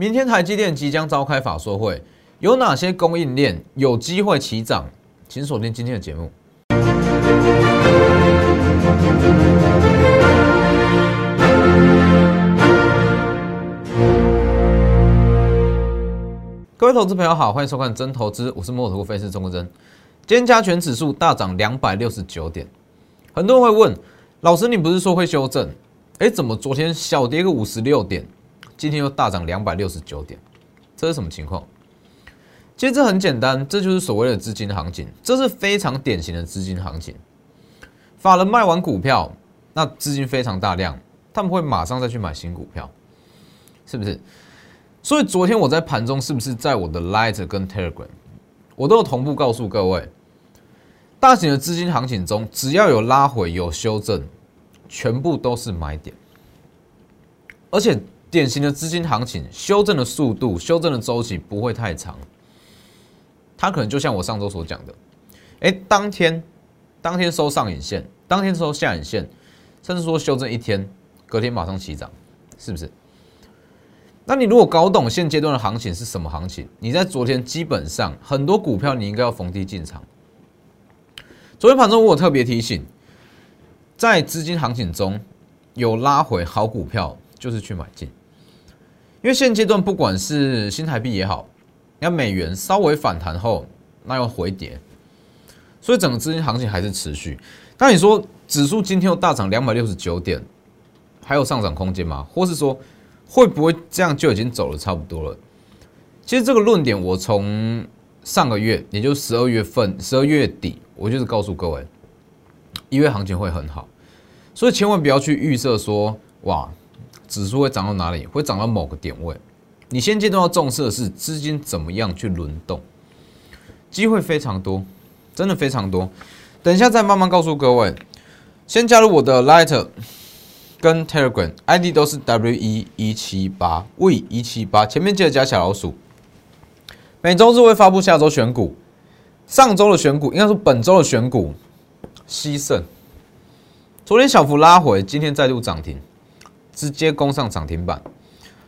明天台积电即将召开法说会，有哪些供应链有机会起涨？请锁定今天的节目。各位投资朋友好，欢迎收看真投资，我是摩头分析师钟国珍。今天加权指数大涨两百六十九点，很多人会问老师，你不是说会修正？哎，怎么昨天小跌个五十六点，今天又大涨两百六十九点？这是什么情况？其实这很简单，这就是所谓的资金行情，这是非常典型的资金行情。法人卖完股票，那资金非常大量，他们会马上再去买新股票，是不是？所以昨天我在盘中是不是在我的 Light 跟 Telegram，我都有同步告诉各位，大型的资金行情中，只要有拉回有修正，全部都是买点。而且典型的资金行情，修正的速度、修正的周期不会太长，它可能就像我上周所讲的，哎，当天当天收上影线，当天收下影线，甚至说修正一天，隔天马上起涨，是不是？那你如果搞懂现阶段的行情是什么行情，你在昨天基本上很多股票你应该要逢低进场。昨天盘中我特别提醒，在资金行情中有拉回好股票，就是去买进。因为现阶段不管是新台币也好，那美元稍微反弹后，那又回跌，所以整个资金行情还是持续。那你说指数今天又大涨两百六十九点，还有上涨空间吗？或是说？会不会这样就已经走了差不多了？其实这个论点，我从上个月，也就十二月份、十二月底，我就是告诉各位，一月行情会很好，所以千万不要去预设说，哇，指数会涨到哪里，会涨到某个点位。你现阶段要重视的是资金怎么样去轮动，机会非常多，真的非常多。等一下再慢慢告诉各位，先加入我的 Light。跟 Telegram ID 都是 W 一一七八 V 一七八，前面记得加小老鼠。每周日会发布下周选股，上周的选股应该说本周的选股，西盛。昨天小幅拉回，今天再度涨停，直接攻上涨停板。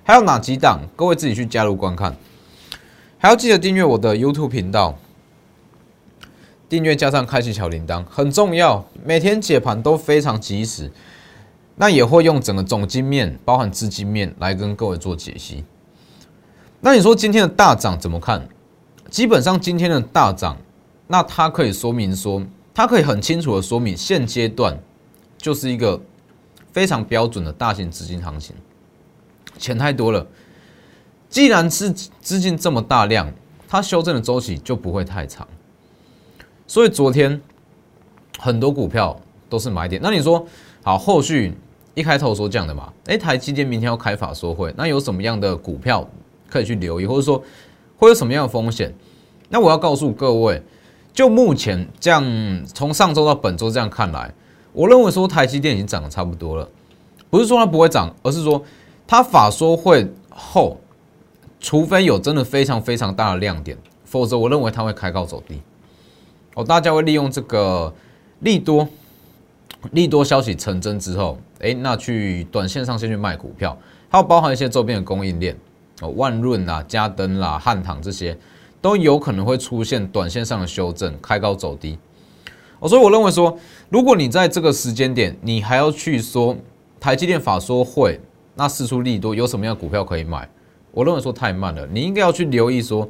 还有哪几档？各位自己去加入观看。还要记得订阅我的 YouTube 频道，订阅加上开启小铃铛很重要，每天解盘都非常及时。那也会用整个总金面，包含资金面来跟各位做解析。那你说今天的大涨怎么看？基本上今天的大涨，那它可以说明说，它可以很清楚的说明现阶段就是一个非常标准的大型资金行情，钱太多了。既然是资金这么大量，它修正的周期就不会太长。所以昨天很多股票都是买点。那你说好后续？一开头所讲的嘛，哎，台积电明天要开法说会，那有什么样的股票可以去留意，或者说会有什么样的风险？那我要告诉各位，就目前这样，从上周到本周这样看来，我认为说台积电已经涨得差不多了，不是说它不会涨，而是说它法说会后，除非有真的非常非常大的亮点，否则我认为它会开高走低。哦，大家会利用这个利多。利多消息成真之后，哎，那去短线上先去卖股票，还有包含一些周边的供应链哦，万润啦、嘉登啦、汉唐这些，都有可能会出现短线上的修正，开高走低。哦，所以我认为说，如果你在这个时间点，你还要去说台积电法说会，那四出利多有什么样股票可以买？我认为说太慢了，你应该要去留意说，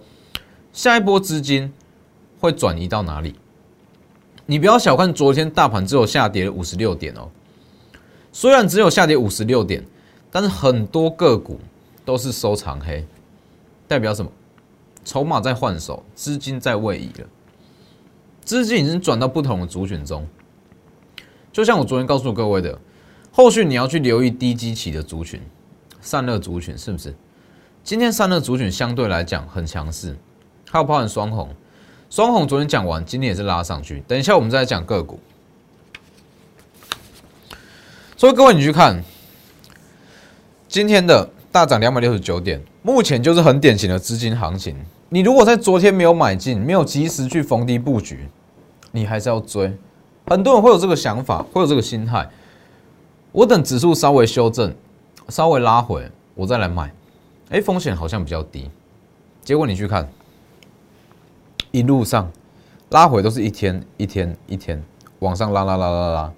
下一波资金会转移到哪里？你不要小看昨天大盘只有下跌了五十六点哦，虽然只有下跌五十六点，但是很多个股都是收藏黑，代表什么？筹码在换手，资金在位移了，资金已经转到不同的族群中。就像我昨天告诉各位的，后续你要去留意低基期的族群，散热族群是不是？今天散热族群相对来讲很强势，还有包含双红。双红昨天讲完，今天也是拉上去。等一下我们再来讲个股。所以各位你去看今天的大涨两百六十九点，目前就是很典型的资金行情。你如果在昨天没有买进，没有及时去逢低布局，你还是要追。很多人会有这个想法，会有这个心态。我等指数稍微修正，稍微拉回，我再来买。哎，风险好像比较低。结果你去看，一路上拉回都是一天一天一天往上拉拉拉拉拉。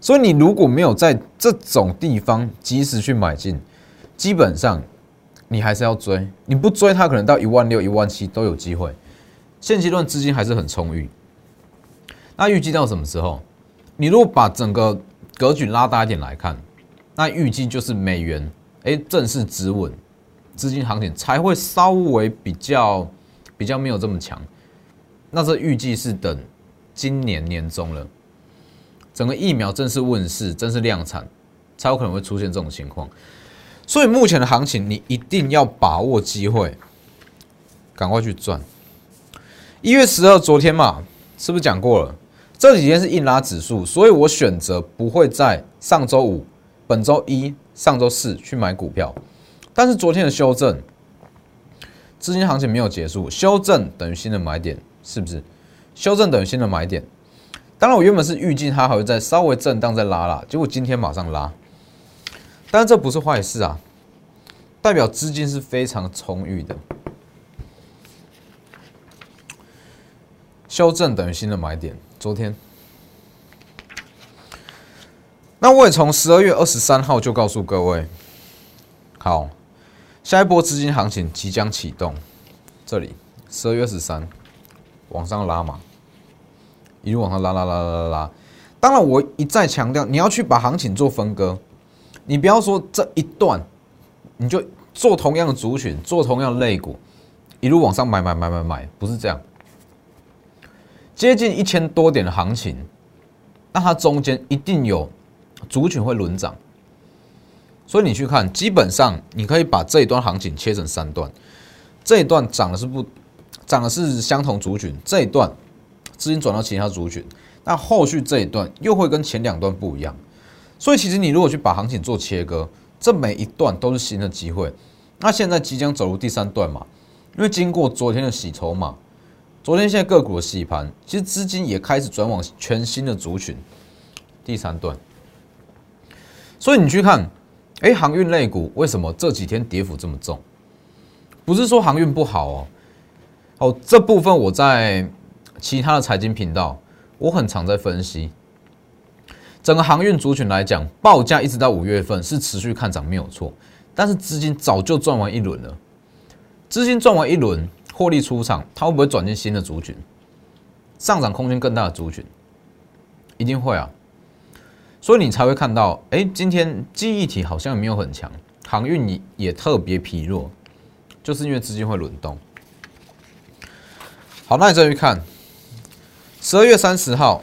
所以你如果没有在这种地方及时去买进，基本上你还是要追。你不追，它可能到一万六、一万七都有机会。现阶段资金还是很充裕。那预计到什么时候？你如果把整个格局拉大一点来看，那预计就是美元哎正式止稳，资金行情才会稍微比较比较没有这么强。那这预计是等今年年中了。整个疫苗正式问世、正式量产，才有可能会出现这种情况。所以目前的行情，你一定要把握机会，赶快去赚。一月十二，昨天嘛，是不是讲过了？这几天是硬拉指数，所以我选择不会在上周五、本周一、上周四去买股票。但是昨天的修正，资金行情没有结束，修正等于新的买点，是不是？修正等于新的买点。当然，我原本是预计它还会再稍微震荡再拉拉，结果今天马上拉，但这不是坏事啊，代表资金是非常充裕的。修正等于新的买点，昨天，那我也从十二月二十三号就告诉各位，好，下一波资金行情即将启动，这里十二月十三往上拉嘛。一路往上拉拉拉拉拉拉，当然我一再强调，你要去把行情做分割，你不要说这一段你就做同样的族群，做同样的类股，一路往上买买买买买，不是这样。接近一千多点的行情，那它中间一定有族群会轮涨，所以你去看，基本上你可以把这一段行情切成三段，这一段涨的是不涨的是相同族群，这一段。资金转到其他族群，那后续这一段又会跟前两段不一样，所以其实你如果去把行情做切割，这每一段都是新的机会。那现在即将走入第三段嘛？因为经过昨天的洗筹码，昨天现在个股的洗盘，其实资金也开始转往全新的族群。第三段，所以你去看，哎，航运类股为什么这几天跌幅这么重？不是说航运不好哦，哦，这部分我在。其他的财经频道，我很常在分析整个航运族群来讲，报价一直到五月份是持续看涨没有错，但是资金早就赚完一轮了，资金赚完一轮获利出场，它会不会转进新的族群？上涨空间更大的族群，一定会啊，所以你才会看到，哎，今天记忆体好像没有很强，航运也也特别疲弱，就是因为资金会轮动。好，那你再去看。十二月三十号，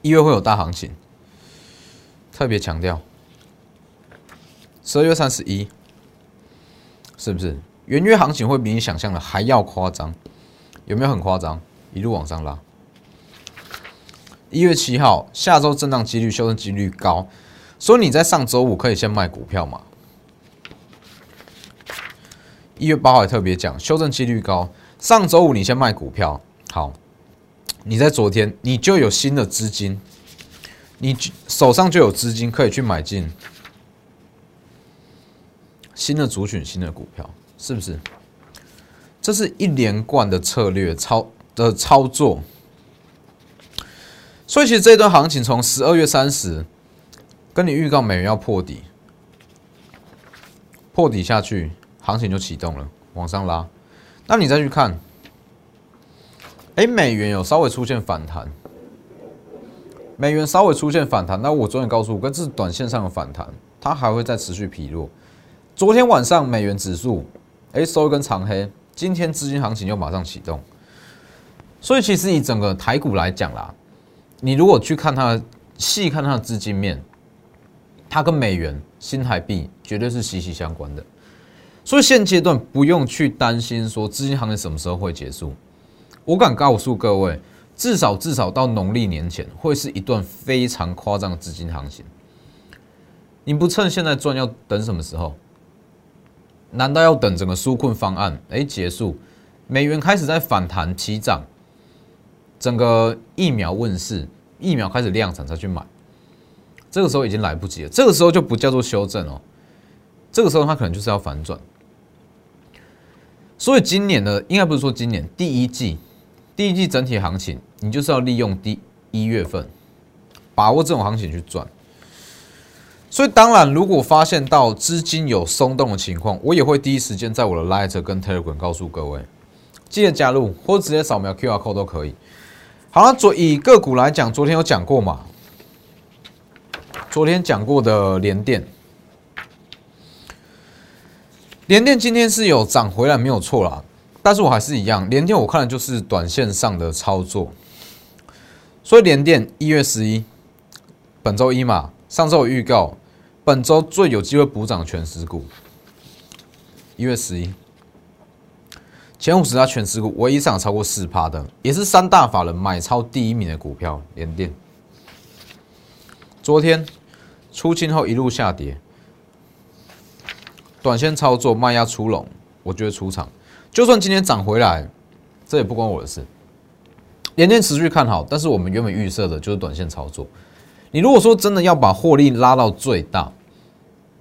一月会有大行情，特别强调。十二月三十一，是不是元月行情会比你想象的还要夸张？有没有很夸张？一路往上拉。一月七号，下周震荡几率、修正几率高，所以你在上周五可以先卖股票嘛？一月八号也特别讲，修正几率高。上周五你先卖股票，好，你在昨天你就有新的资金，你手上就有资金可以去买进新的族群、新的股票，是不是？这是一连贯的策略操的操作，所以其实这一段行情从十二月三十跟你预告美元要破底，破底下去，行情就启动了，往上拉。那你再去看，哎，美元有稍微出现反弹，美元稍微出现反弹。那我昨天告诉我，这是短线上的反弹，它还会再持续疲弱。昨天晚上美元指数哎收一根长黑，今天资金行情又马上启动。所以其实以整个台股来讲啦，你如果去看它细看它的资金面，它跟美元、新台币绝对是息息相关的。所以现阶段不用去担心说资金行情什么时候会结束，我敢告诉各位，至少至少到农历年前会是一段非常夸张的资金行情。你不趁现在赚，要等什么时候？难道要等整个纾困方案哎结束，美元开始在反弹起涨，整个疫苗问世，疫苗开始量产才去买？这个时候已经来不及了，这个时候就不叫做修正哦。这个时候它可能就是要反转。所以今年呢，应该不是说今年第一季，第一季整体行情，你就是要利用第一月份，把握这种行情去赚。所以当然，如果发现到资金有松动的情况，我也会第一时间在我的 Light 跟 Telegram 告诉各位，记得加入或直接扫描 QR code 都可以。好了，昨以个股来讲，昨天有讲过嘛？昨天讲过的联电。联电今天是有涨回来，没有错啦。但是我还是一样，联电我看的就是短线上的操作。所以联电一月十一，本周一嘛，上周有预告，本周最有机会补涨全实股。一月十一，前五十家全实股唯一上超过四趴的，也是三大法人买超第一名的股票，联电。昨天出清后一路下跌。短线操作卖压出笼，我觉得出场，就算今天涨回来，这也不关我的事。连天持续看好，但是我们原本预设的就是短线操作。你如果说真的要把获利拉到最大，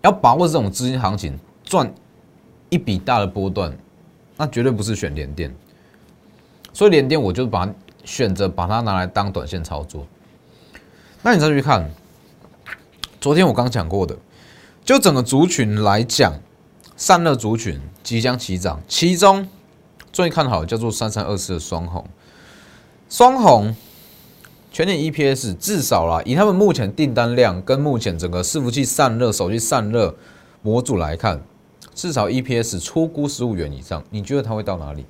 要把握这种资金行情，赚一笔大的波段，那绝对不是选联电。所以联电我就把选择把它拿来当短线操作。那你再去看，昨天我刚讲过的，就整个族群来讲。散热族群即将起涨，其中最看好叫做三三二四的双红。双红全年 EPS 至少啦，以他们目前订单量跟目前整个伺服器散热、手机散热模组来看，至少 EPS 出估十五元以上。你觉得它会到哪里？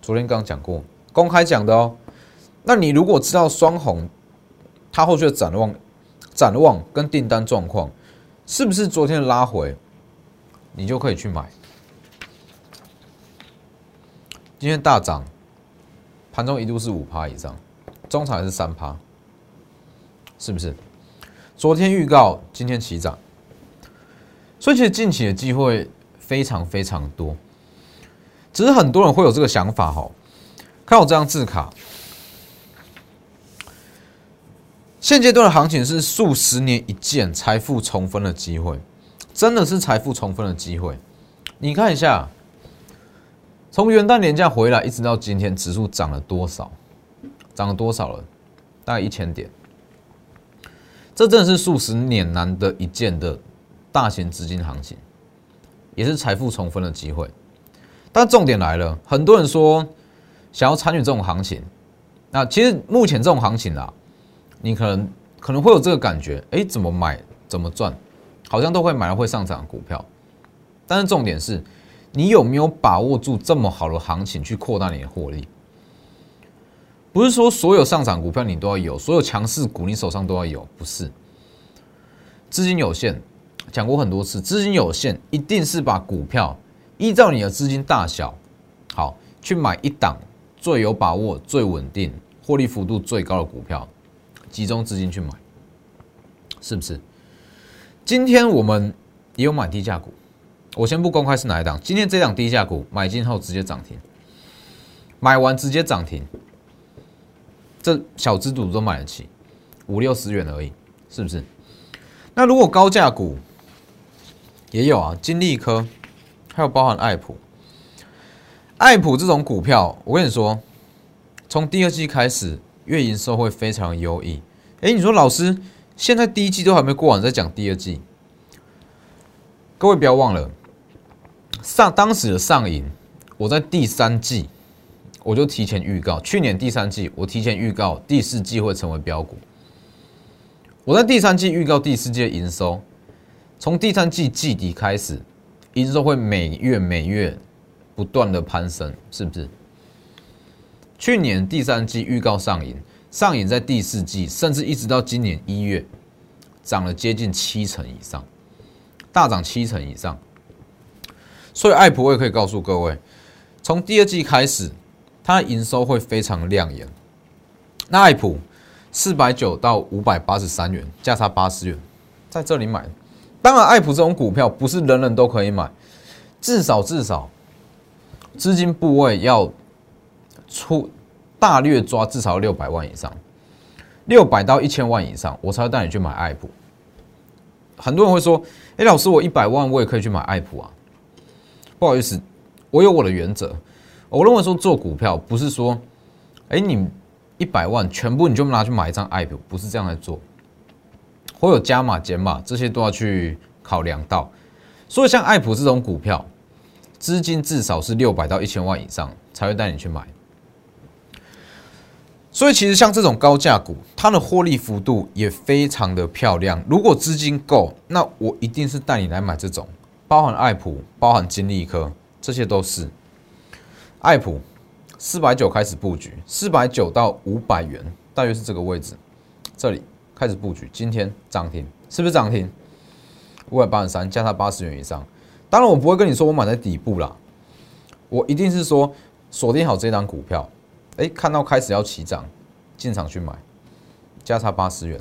昨天刚讲过，公开讲的哦。那你如果知道双红它后续的展望、展望跟订单状况，是不是昨天的拉回？你就可以去买。今天大涨，盘中一度是五趴以上，中场还是三趴，是不是？昨天预告，今天起涨，所以其实近期的机会非常非常多。只是很多人会有这个想法哈，看我这张字卡，现阶段的行情是数十年一见财富重分的机会。真的是财富重分的机会，你看一下，从元旦年假回来一直到今天，指数涨了多少？涨了多少了？大概一千点。这真的是数十年难得一见的大型资金行情，也是财富重分的机会。但重点来了，很多人说想要参与这种行情，那其实目前这种行情啊，你可能可能会有这个感觉，哎，怎么买，怎么赚？好像都会买了会上涨的股票，但是重点是，你有没有把握住这么好的行情去扩大你的获利？不是说所有上涨股票你都要有，所有强势股你手上都要有，不是。资金有限，讲过很多次，资金有限一定是把股票依照你的资金大小，好去买一档最有把握、最稳定、获利幅度最高的股票，集中资金去买，是不是？今天我们也有买低价股，我先不公开是哪一档。今天这档低价股买进后直接涨停，买完直接涨停，这小资主都买得起，五六十元而已，是不是？那如果高价股也有啊，金利科，还有包含爱普，爱普这种股票，我跟你说，从第二季开始月营收会非常优异。哎，你说老师？现在第一季都还没过完，再讲第二季。各位不要忘了，上当时的上影，我在第三季我就提前预告，去年第三季我提前预告第四季会成为标股。我在第三季预告第四季的营收，从第三季季底开始，营收会每月每月不断的攀升，是不是？去年第三季预告上瘾。上瘾在第四季，甚至一直到今年一月，涨了接近七成以上，大涨七成以上。所以爱普我也可以告诉各位，从第二季开始，它的营收会非常亮眼。那爱普四百九到五百八十三元，价差八十元，在这里买。当然，爱普这种股票不是人人都可以买，至少至少资金部位要出。大略抓至少六百万以上，六百到一千万以上，我才会带你去买爱普。很多人会说，哎，老师，我一百万我也可以去买爱普啊。不好意思，我有我的原则。我认为说做股票不是说，哎，你一百万全部你就拿去买一张爱普，不是这样来做。会有加码减码，这些都要去考量到。所以像爱普这种股票，资金至少是六百到一千万以上才会带你去买。所以其实像这种高价股，它的获利幅度也非常的漂亮。如果资金够，那我一定是带你来买这种，包含爱普、包含金利科，这些都是。爱普四百九开始布局，四百九到五百元，大约是这个位置，这里开始布局。今天涨停，是不是涨停？五百八十三，加它八十元以上。当然，我不会跟你说我买在底部啦，我一定是说锁定好这张股票。哎，看到开始要起涨，进场去买，价差八十元。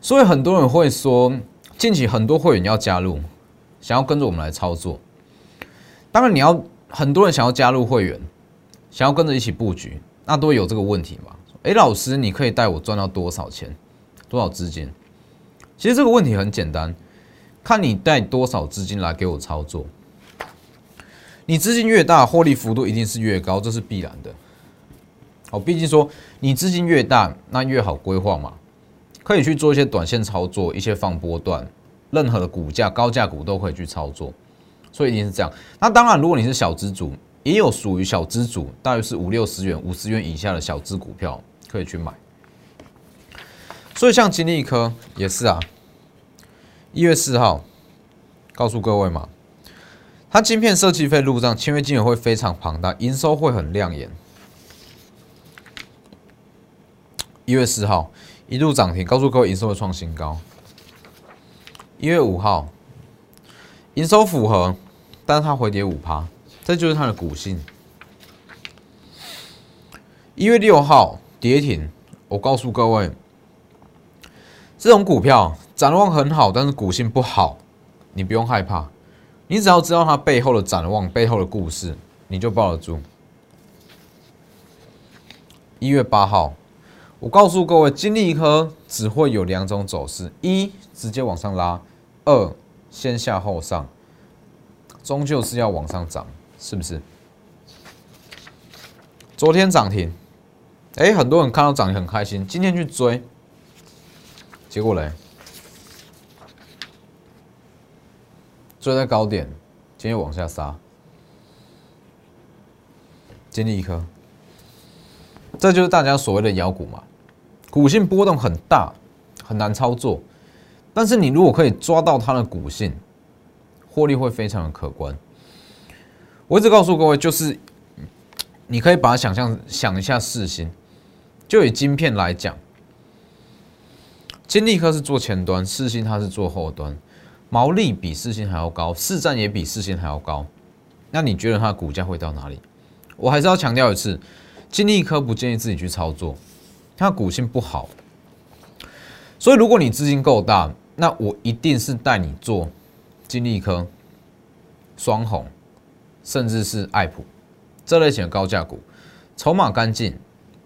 所以很多人会说，近期很多会员要加入，想要跟着我们来操作。当然，你要很多人想要加入会员，想要跟着一起布局，那都有这个问题嘛？哎，老师，你可以带我赚到多少钱，多少资金？其实这个问题很简单，看你带多少资金来给我操作。你资金越大，获利幅度一定是越高，这是必然的。哦，毕竟说你资金越大，那越好规划嘛，可以去做一些短线操作，一些放波段，任何的股价高价股都可以去操作，所以一定是这样。那当然，如果你是小资主，也有属于小资主，大约是五六十元、五十元以下的小资股票可以去买。所以像金利科也是啊，一月四号告诉各位嘛。它晶片设计费入账，签约金额会非常庞大，营收会很亮眼。一月四号一度涨停，告诉各位营收会创新高。一月五号营收符合，但是它回跌五趴，这就是它的股性。一月六号跌停，我告诉各位，这种股票展望很好，但是股性不好，你不用害怕。你只要知道它背后的展望、背后的故事，你就抱得住。一月八号，我告诉各位，金利科只会有两种走势：一直接往上拉，二先下后上，终究是要往上涨，是不是？昨天涨停，哎，很多人看到涨停很开心，今天去追，结果嘞？追在高点，今天往下杀，经历一颗，这就是大家所谓的妖股嘛。股性波动很大，很难操作，但是你如果可以抓到它的股性，获利会非常的可观。我一直告诉各位，就是你可以把它想象想一下，四星，就以晶片来讲，金立科是做前端，四星它是做后端。毛利比四星还要高，市占也比四星还要高，那你觉得它的股价会到哪里？我还是要强调一次，金立科不建议自己去操作，它股性不好。所以如果你资金够大，那我一定是带你做金利科、双红，甚至是爱普这类型的高价股，筹码干净，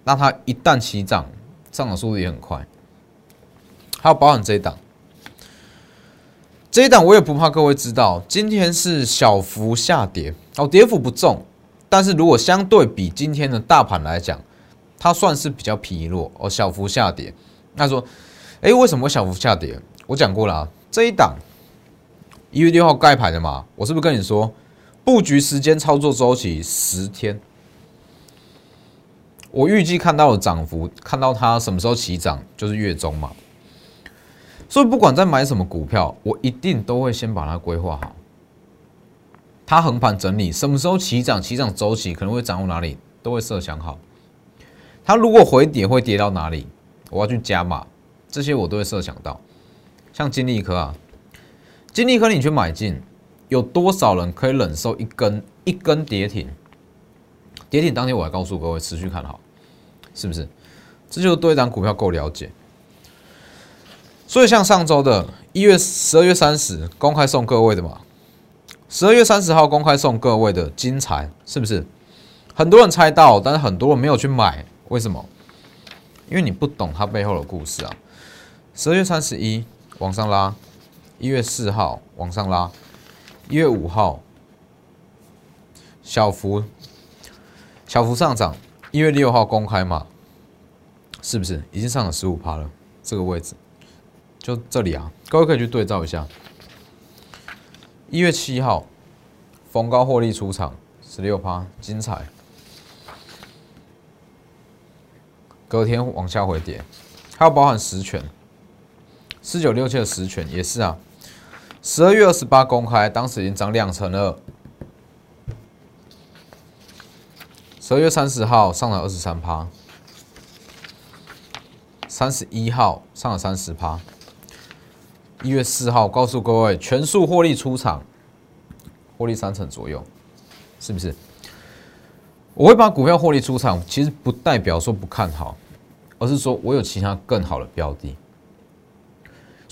那它一旦起涨，上涨速度也很快。还有保险这一档。这一档我也不怕各位知道，今天是小幅下跌，哦，跌幅不重，但是如果相对比今天的大盘来讲，它算是比较疲弱哦，小幅下跌。那说，哎，为什么小幅下跌？我讲过了啊，这一档一月六号盖牌的嘛，我是不是跟你说，布局时间、操作周期十天，我预计看到的涨幅，看到它什么时候起涨，就是月中嘛。所以不管在买什么股票，我一定都会先把它规划好。它横盘整理，什么时候起涨？起涨周期可能会涨到哪里，都会设想好。它如果回跌会跌到哪里，我要去加码，这些我都会设想到。像金利科啊，金利科你去买进，有多少人可以忍受一根一根跌停？跌停当天我还告诉各位持续看好，是不是？这就是对一张股票够了解。所以像上周的一月十二月三十公开送各位的嘛，十二月三十号公开送各位的金财是不是？很多人猜到，但是很多人没有去买，为什么？因为你不懂它背后的故事啊。十二月三十一往上拉，一月四号往上拉，一月五号小幅小幅上涨，一月六号公开嘛，是不是已经上了十五趴了？这个位置就这里啊，各位可以去对照一下。一月七号逢高获利出场，十六趴，精彩。隔天往下回跌，还有包含实权，四九六七的实权也是啊。十二月二十八公开，当时已经涨两成了。十二月三十号上了二十三趴，三十一号上了三十趴。一月四号告诉各位，全数获利出场，获利三成左右，是不是？我会把股票获利出场，其实不代表说不看好，而是说我有其他更好的标的。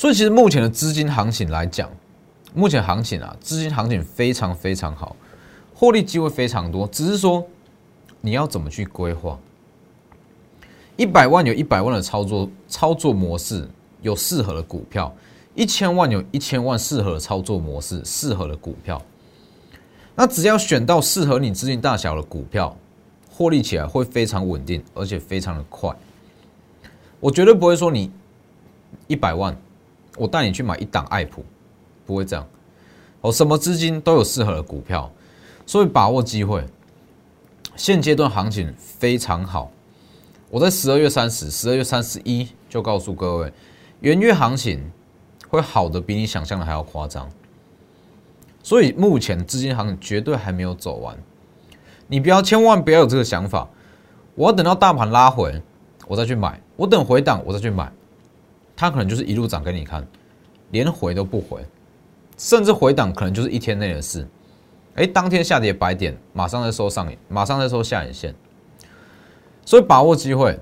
所以，其实目前的资金行情来讲，目前行情啊，资金行情非常非常好，获利机会非常多。只是说你要怎么去规划？一百万有一百万的操作操作模式，有适合的股票；一千万有一千万适合的操作模式，适合的股票。那只要选到适合你资金大小的股票，获利起来会非常稳定，而且非常的快。我绝对不会说你一百万，我带你去买一档爱普，不会这样。哦，什么资金都有适合的股票，所以把握机会。现阶段行情非常好，我在十二月三十、十二月三十一就告诉各位，元月行情会好的比你想象的还要夸张。所以目前资金行情绝对还没有走完，你不要千万不要有这个想法，我要等到大盘拉回，我再去买；我等回档，我再去买。它可能就是一路涨给你看，连回都不回，甚至回档可能就是一天内的事。哎，当天下跌百点，马上再收上，马上再收下影线。所以把握机会，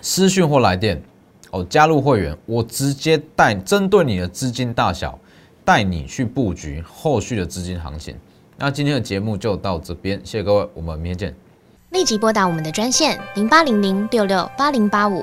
私讯或来电哦，加入会员，我直接带针对你的资金大小。带你去布局后续的资金行情。那今天的节目就到这边，谢谢各位，我们明天见。立即拨打我们的专线零八零零六六八零八五